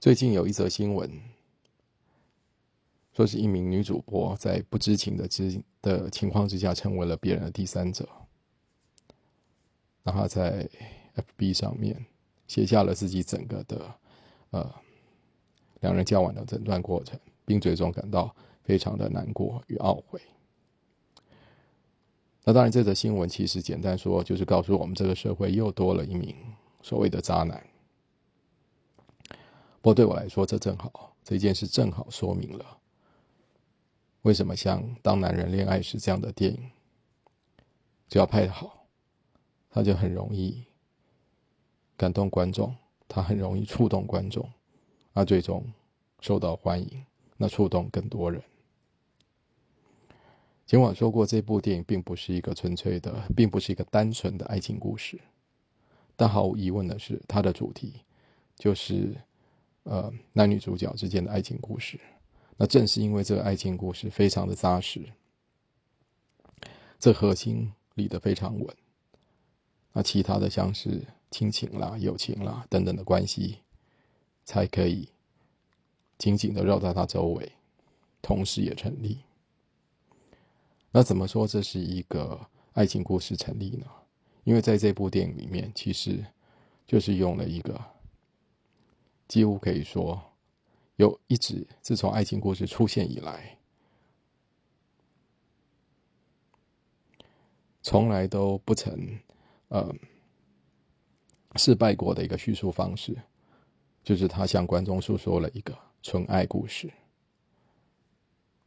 最近有一则新闻，说是一名女主播在不知情的之的情况之下，成为了别人的第三者。那她在 FB 上面写下了自己整个的呃两人交往的整段过程，并最终感到非常的难过与懊悔。那当然，这则新闻其实简单说，就是告诉我们这个社会又多了一名所谓的渣男。不过对我来说，这正好这件事正好说明了，为什么像《当男人恋爱时》这样的电影，只要拍的好，他就很容易感动观众，他很容易触动观众，而最终受到欢迎，那触动更多人。尽管说过，这部电影并不是一个纯粹的，并不是一个单纯的爱情故事，但毫无疑问的是，它的主题就是。呃，男女主角之间的爱情故事，那正是因为这个爱情故事非常的扎实，这核心立得非常稳，那其他的像是亲情啦、友情啦等等的关系，才可以紧紧的绕在他周围，同时也成立。那怎么说这是一个爱情故事成立呢？因为在这部电影里面，其实就是用了一个。几乎可以说，有一直自从爱情故事出现以来，从来都不曾呃失败过的一个叙述方式，就是他向观众诉说了一个纯爱故事。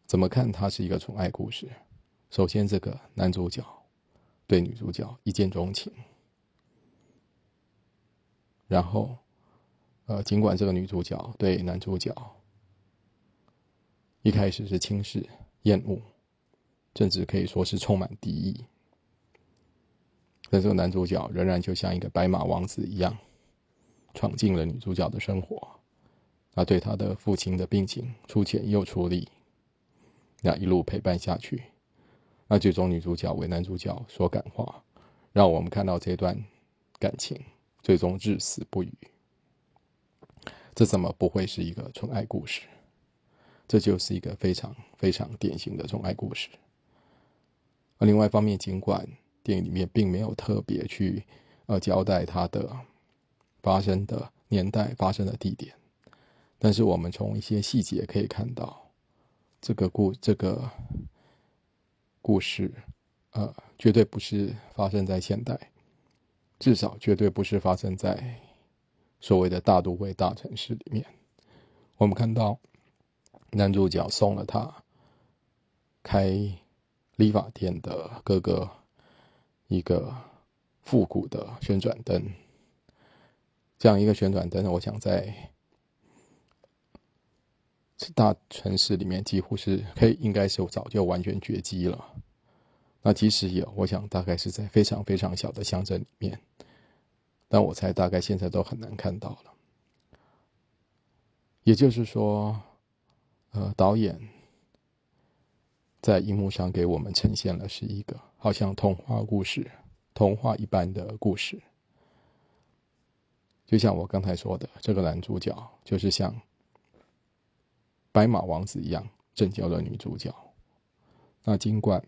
怎么看它是一个纯爱故事？首先，这个男主角对女主角一见钟情，然后。呃，尽管这个女主角对男主角一开始是轻视、厌恶，甚至可以说是充满敌意，但这个男主角仍然就像一个白马王子一样，闯进了女主角的生活，那对他的父亲的病情出钱又出力，那一路陪伴下去，那最终女主角为男主角所感化，让我们看到这段感情最终至死不渝。这怎么不会是一个纯爱故事？这就是一个非常非常典型的纯爱故事。而另外一方面，尽管电影里面并没有特别去呃交代它的发生的年代、发生的地点，但是我们从一些细节可以看到，这个故这个故事呃绝对不是发生在现代，至少绝对不是发生在。所谓的大都会大城市里面，我们看到男主角送了他开理发店的哥哥一个复古的旋转灯。这样一个旋转灯，我想在大城市里面几乎是可以，应该是早就完全绝迹了。那即使有，我想大概是在非常非常小的乡镇里面。但我猜大概现在都很难看到了。也就是说，呃，导演在荧幕上给我们呈现了是一个好像童话故事、童话一般的故事。就像我刚才说的，这个男主角就是像白马王子一样拯救了女主角。那尽管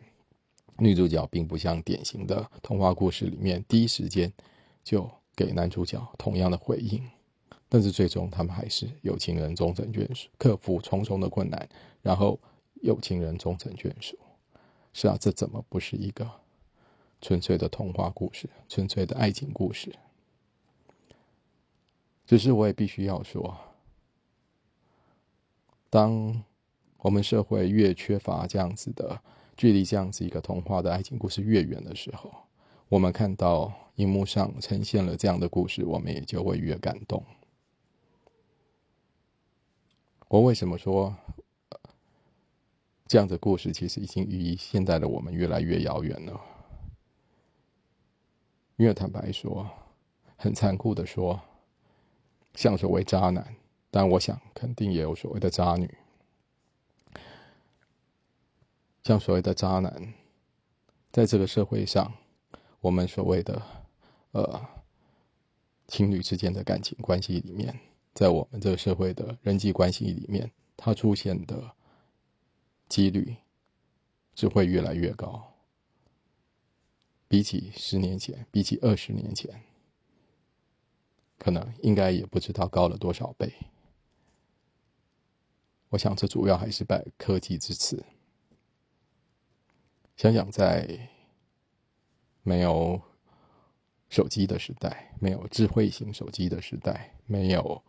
女主角并不像典型的童话故事里面第一时间就。给男主角同样的回应，但是最终他们还是有情人终成眷属，克服重重的困难，然后有情人终成眷属。是啊，这怎么不是一个纯粹的童话故事，纯粹的爱情故事？只是我也必须要说，当我们社会越缺乏这样子的距离，这样子一个童话的爱情故事越远的时候。我们看到荧幕上呈现了这样的故事，我们也就会越感动。我为什么说这样的故事其实已经离现在的我们越来越遥远了？因为坦白说，很残酷的说，像所谓渣男，但我想肯定也有所谓的渣女，像所谓的渣男，在这个社会上。我们所谓的，呃，情侣之间的感情关系里面，在我们这个社会的人际关系里面，它出现的几率只会越来越高。比起十年前，比起二十年前，可能应该也不知道高了多少倍。我想，这主要还是拜科技之赐。想想，在没有手机的时代，没有智慧型手机的时代，没有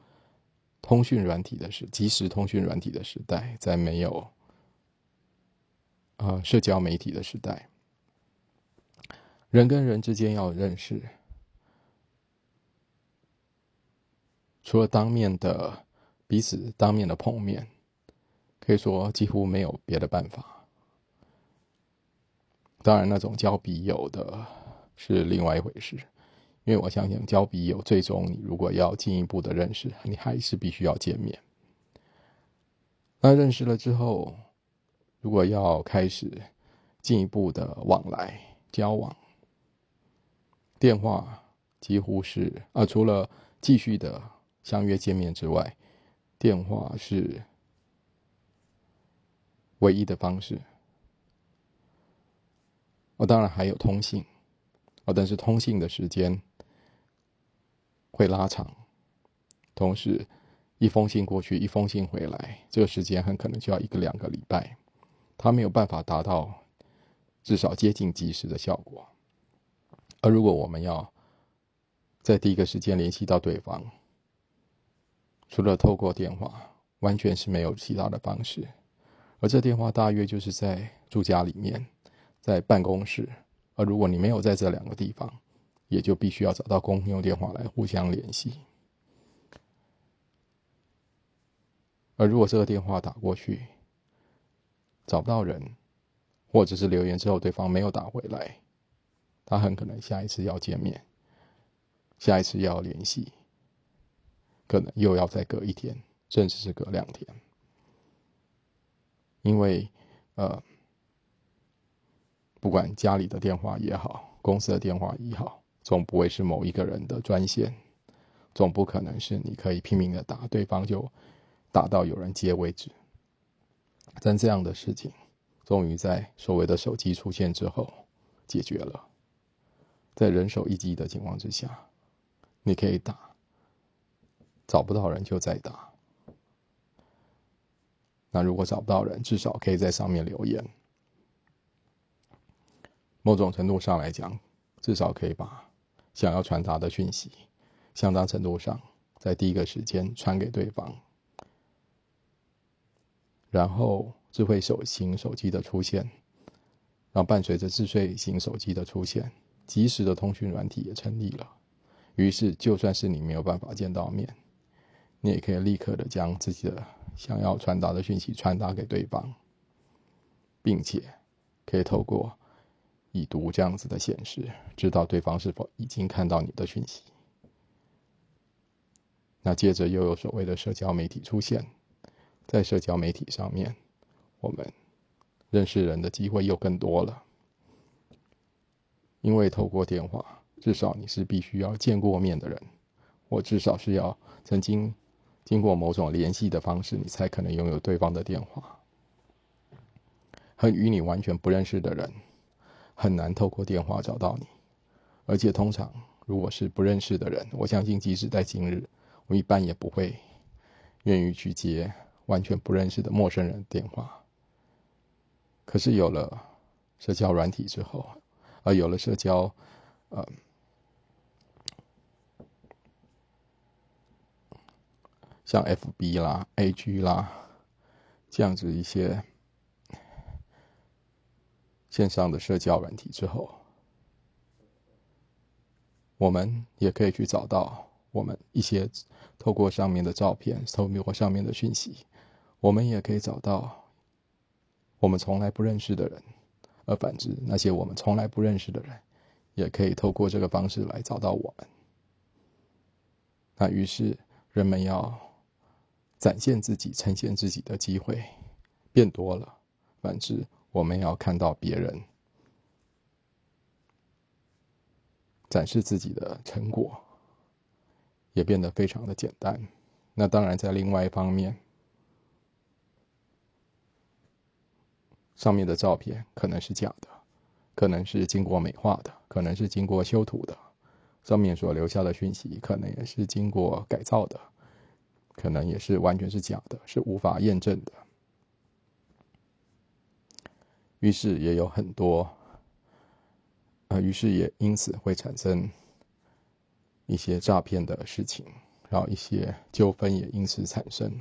通讯软体的时即时通讯软体的时代，在没有啊社交媒体的时代，人跟人之间要认识，除了当面的彼此当面的碰面，可以说几乎没有别的办法。当然，那种交笔友的是另外一回事，因为我相信交笔友最终你如果要进一步的认识，你还是必须要见面。那认识了之后，如果要开始进一步的往来交往，电话几乎是啊，除了继续的相约见面之外，电话是唯一的方式。哦，当然还有通信，哦，但是通信的时间会拉长，同时一封信过去，一封信回来，这个时间很可能就要一个两个礼拜，它没有办法达到至少接近及时的效果。而如果我们要在第一个时间联系到对方，除了透过电话，完全是没有其他的方式，而这电话大约就是在住家里面。在办公室，而如果你没有在这两个地方，也就必须要找到公用电话来互相联系。而如果这个电话打过去找不到人，或者是留言之后对方没有打回来，他很可能下一次要见面，下一次要联系，可能又要再隔一天，甚至是隔两天，因为呃。不管家里的电话也好，公司的电话也好，总不会是某一个人的专线，总不可能是你可以拼命的打，对方就打到有人接为止。但这样的事情，终于在所谓的手机出现之后解决了。在人手一机的情况之下，你可以打，找不到人就再打。那如果找不到人，至少可以在上面留言。某种程度上来讲，至少可以把想要传达的讯息，相当程度上在第一个时间传给对方。然后，智慧手型手机的出现，然后伴随着智慧型手机的出现，即时的通讯软体也成立了。于是，就算是你没有办法见到面，你也可以立刻的将自己的想要传达的讯息传达给对方，并且可以透过。已读这样子的显示，知道对方是否已经看到你的讯息。那接着又有所谓的社交媒体出现，在社交媒体上面，我们认识人的机会又更多了。因为透过电话，至少你是必须要见过面的人，或至少是要曾经经过某种联系的方式，你才可能拥有对方的电话。和与你完全不认识的人。很难透过电话找到你，而且通常如果是不认识的人，我相信即使在今日，我一般也不会愿意去接完全不认识的陌生人电话。可是有了社交软体之后，而有了社交，呃，像 FB 啦、AG 啦这样子一些。线上的社交软体之后，我们也可以去找到我们一些透过上面的照片、透过上面的讯息，我们也可以找到我们从来不认识的人，而反之，那些我们从来不认识的人，也可以透过这个方式来找到我们。那于是，人们要展现自己、呈现自己的机会变多了，反之。我们要看到别人展示自己的成果，也变得非常的简单。那当然，在另外一方面，上面的照片可能是假的，可能是经过美化的，可能是经过修图的，上面所留下的讯息可能也是经过改造的，可能也是完全是假的，是无法验证的。于是也有很多，呃，于是也因此会产生一些诈骗的事情，然后一些纠纷也因此产生。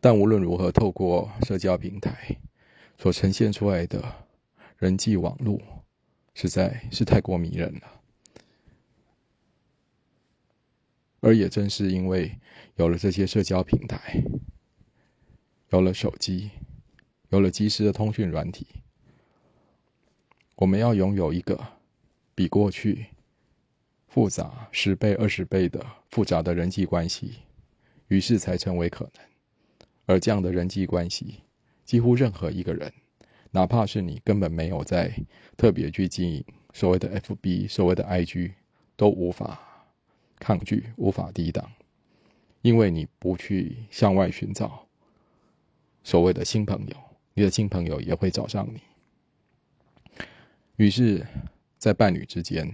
但无论如何，透过社交平台所呈现出来的人际网络，实在是太过迷人了。而也正是因为有了这些社交平台，有了手机。有了及时的通讯软体，我们要拥有一个比过去复杂十倍、二十倍的复杂的人际关系，于是才成为可能。而这样的人际关系，几乎任何一个人，哪怕是你根本没有在特别去经营所谓的 FB、所谓的 IG，都无法抗拒、无法抵挡，因为你不去向外寻找所谓的新朋友。你的新朋友也会找上你，于是，在伴侣之间，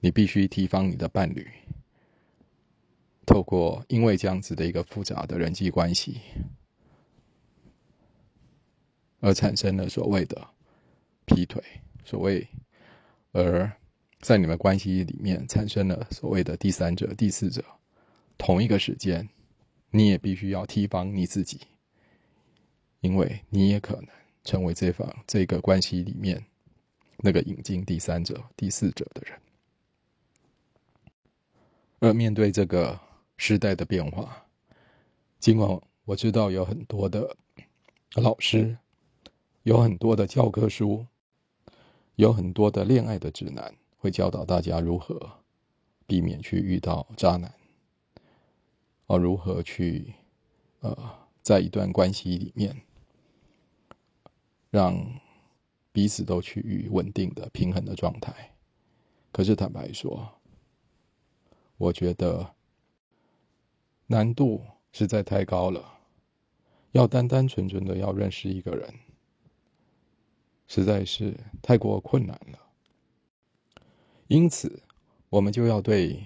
你必须提防你的伴侣。透过因为这样子的一个复杂的人际关系，而产生了所谓的劈腿，所谓而在你们关系里面产生了所谓的第三者、第四者，同一个时间，你也必须要提防你自己。因为你也可能成为这方这个关系里面那个引进第三者、第四者的人，而面对这个时代的变化，尽管我知道有很多的老师，有很多的教科书，有很多的恋爱的指南，会教导大家如何避免去遇到渣男，而如何去呃在一段关系里面。让彼此都趋于稳定的、平衡的状态。可是坦白说，我觉得难度实在太高了。要单单纯纯的要认识一个人，实在是太过困难了。因此，我们就要对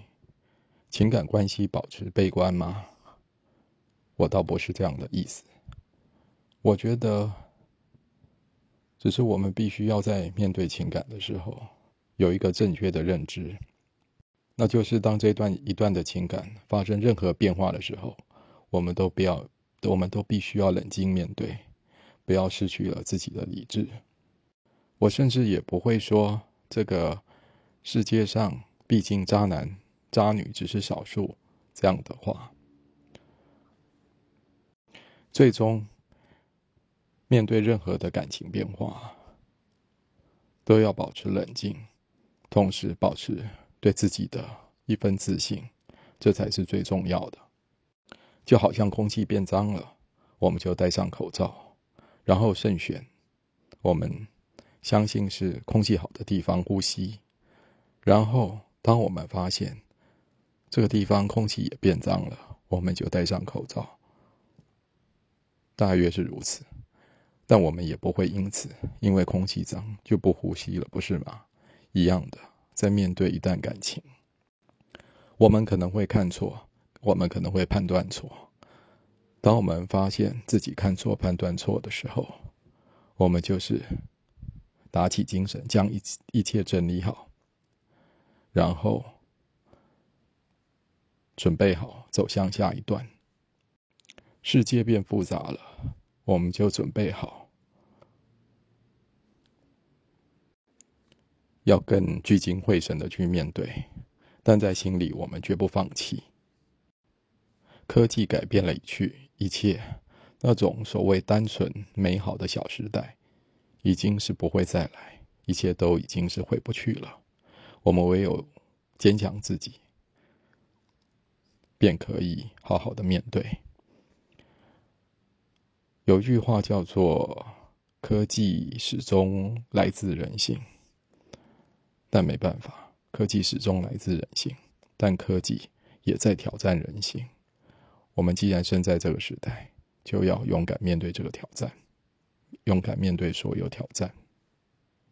情感关系保持悲观吗？我倒不是这样的意思。我觉得。只是我们必须要在面对情感的时候，有一个正确的认知，那就是当这段一段的情感发生任何变化的时候，我们都不要，我们都必须要冷静面对，不要失去了自己的理智。我甚至也不会说这个世界上毕竟渣男渣女只是少数这样的话，最终。面对任何的感情变化，都要保持冷静，同时保持对自己的一份自信，这才是最重要的。就好像空气变脏了，我们就戴上口罩，然后慎选我们相信是空气好的地方呼吸。然后，当我们发现这个地方空气也变脏了，我们就戴上口罩。大约是如此。但我们也不会因此因为空气脏就不呼吸了，不是吗？一样的，在面对一段感情，我们可能会看错，我们可能会判断错。当我们发现自己看错、判断错的时候，我们就是打起精神，将一一切整理好，然后准备好走向下一段。世界变复杂了。我们就准备好，要更聚精会神的去面对，但在心里我们绝不放弃。科技改变了一去一切，那种所谓单纯美好的小时代，已经是不会再来，一切都已经是回不去了。我们唯有坚强自己，便可以好好的面对。有句话叫做“科技始终来自人性”，但没办法，科技始终来自人性，但科技也在挑战人性。我们既然生在这个时代，就要勇敢面对这个挑战，勇敢面对所有挑战。